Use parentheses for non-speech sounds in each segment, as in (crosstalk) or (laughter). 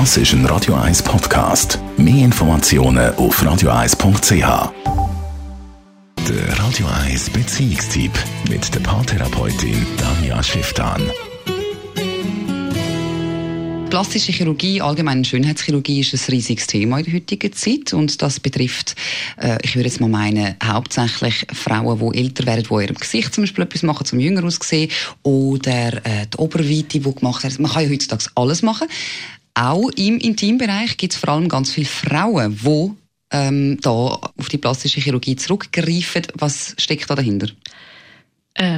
Das ist ein Radio 1 Podcast. Mehr Informationen auf radio1.ch. Der Radio 1 Beziehungstyp mit der Paartherapeutin Danja Schifftan. Plastische Chirurgie, allgemeine Schönheitschirurgie ist ein riesiges Thema in der heutigen Zeit und das betrifft, äh, ich würde jetzt mal meinen, hauptsächlich Frauen, die älter werden, die ihrem Gesicht zum Beispiel etwas machen, zum jünger aussehen oder äh, die Oberweite, die gemacht wird. Man kann ja heutzutage alles machen. Auch im Intimbereich gibt es vor allem ganz viele Frauen, die ähm, da auf die plastische Chirurgie zurückgreifen. Was steckt da dahinter?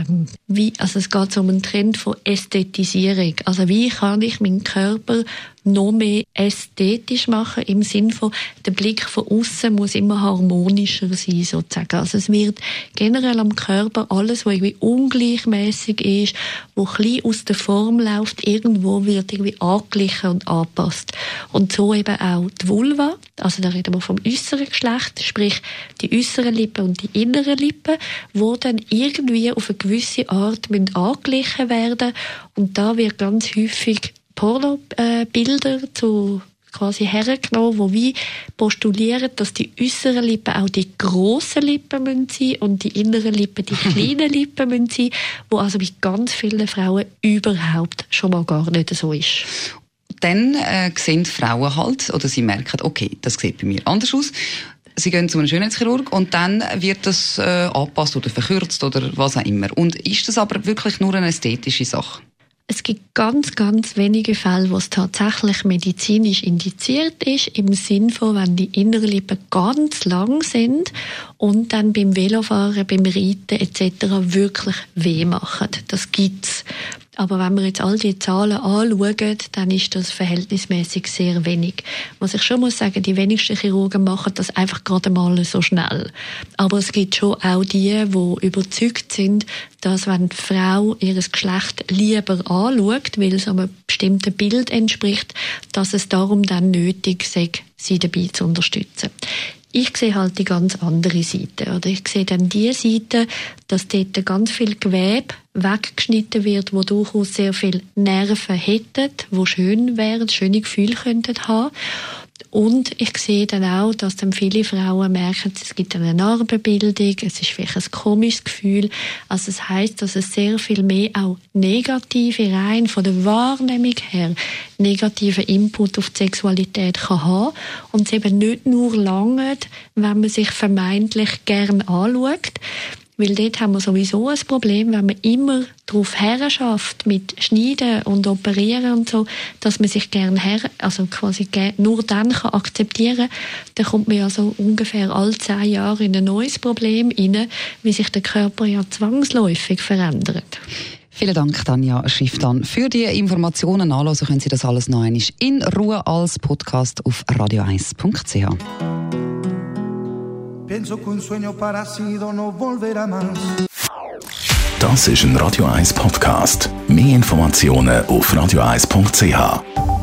Ähm, wie, also es geht um einen Trend von Ästhetisierung. Also wie kann ich meinen Körper noch mehr ästhetisch machen, im Sinn von, der Blick von außen muss immer harmonischer sein, sozusagen. Also es wird generell am Körper alles, was irgendwie ungleichmäßig ist, wo klein aus der Form läuft, irgendwo wird irgendwie angeglichen und angepasst. Und so eben auch die Vulva, also da reden wir vom äußeren Geschlecht, sprich die äußeren Lippen und die inneren Lippen, wo dann irgendwie auf eine gewisse Art angeglichen werden und da wird ganz häufig Pornobilder zu quasi hergenommen, wo wie postulieren, dass die äußeren Lippen auch die grossen Lippen müssen sein und die inneren Lippen die (laughs) kleinen Lippen müssen sein, wo also bei ganz vielen Frauen überhaupt schon mal gar nicht so ist. Dann äh, sehen Frauen halt, oder sie merken, okay, das sieht bei mir anders aus. Sie gehen zu einem Schönheitschirurg und dann wird das äh, angepasst oder verkürzt oder was auch immer. Und ist das aber wirklich nur eine ästhetische Sache? Es gibt ganz, ganz wenige Fälle, wo es tatsächlich medizinisch indiziert ist, im Sinn von, wenn die inneren Lippen ganz lang sind und dann beim Velofahren, beim Reiten etc. wirklich weh machen. Das gibt's. Aber wenn wir jetzt all die Zahlen anschauen, dann ist das verhältnismäßig sehr wenig. Was ich schon muss sagen, die wenigsten Chirurgen machen das einfach gerade mal so schnell. Aber es gibt schon auch die, die überzeugt sind, dass wenn die Frau ihr Geschlecht lieber anschaut, weil es einem bestimmten Bild entspricht, dass es darum dann nötig sei, sie dabei zu unterstützen. Ich sehe halt die ganz andere Seite. Oder ich sehe dann die Seite, dass dort ganz viel Gewebe weggeschnitten wird, wo durchaus sehr viel Nerven hätten, wo schön wären, schöne Gefühle könnten haben. Und ich sehe dann auch, dass dann viele Frauen merken, es gibt eine Narbenbildung, es ist vielleicht ein komisches Gefühl. Also es heißt, dass es sehr viel mehr auch negative, rein von der Wahrnehmung her, negative Input auf die Sexualität kann haben. Und es eben nicht nur lange, wenn man sich vermeintlich gern anschaut, weil dort haben wir sowieso ein Problem, wenn man immer darauf herschafft mit Schneiden und Operieren und so, dass man sich gerne her, also quasi nur dann kann akzeptieren, dann kommt man ja so ungefähr alle zehn Jahre in ein neues Problem rein, wie sich der Körper ja zwangsläufig verändert. Vielen Dank, Tanja Schifftan. Für die Informationen nachlesen können Sie das alles noch einmal in Ruhe als Podcast auf radio1.ch. Pienso que un sueño parecido no volverá más. Das ist ein Radio 1 Podcast. Mehr Informationen auf radio1.ch.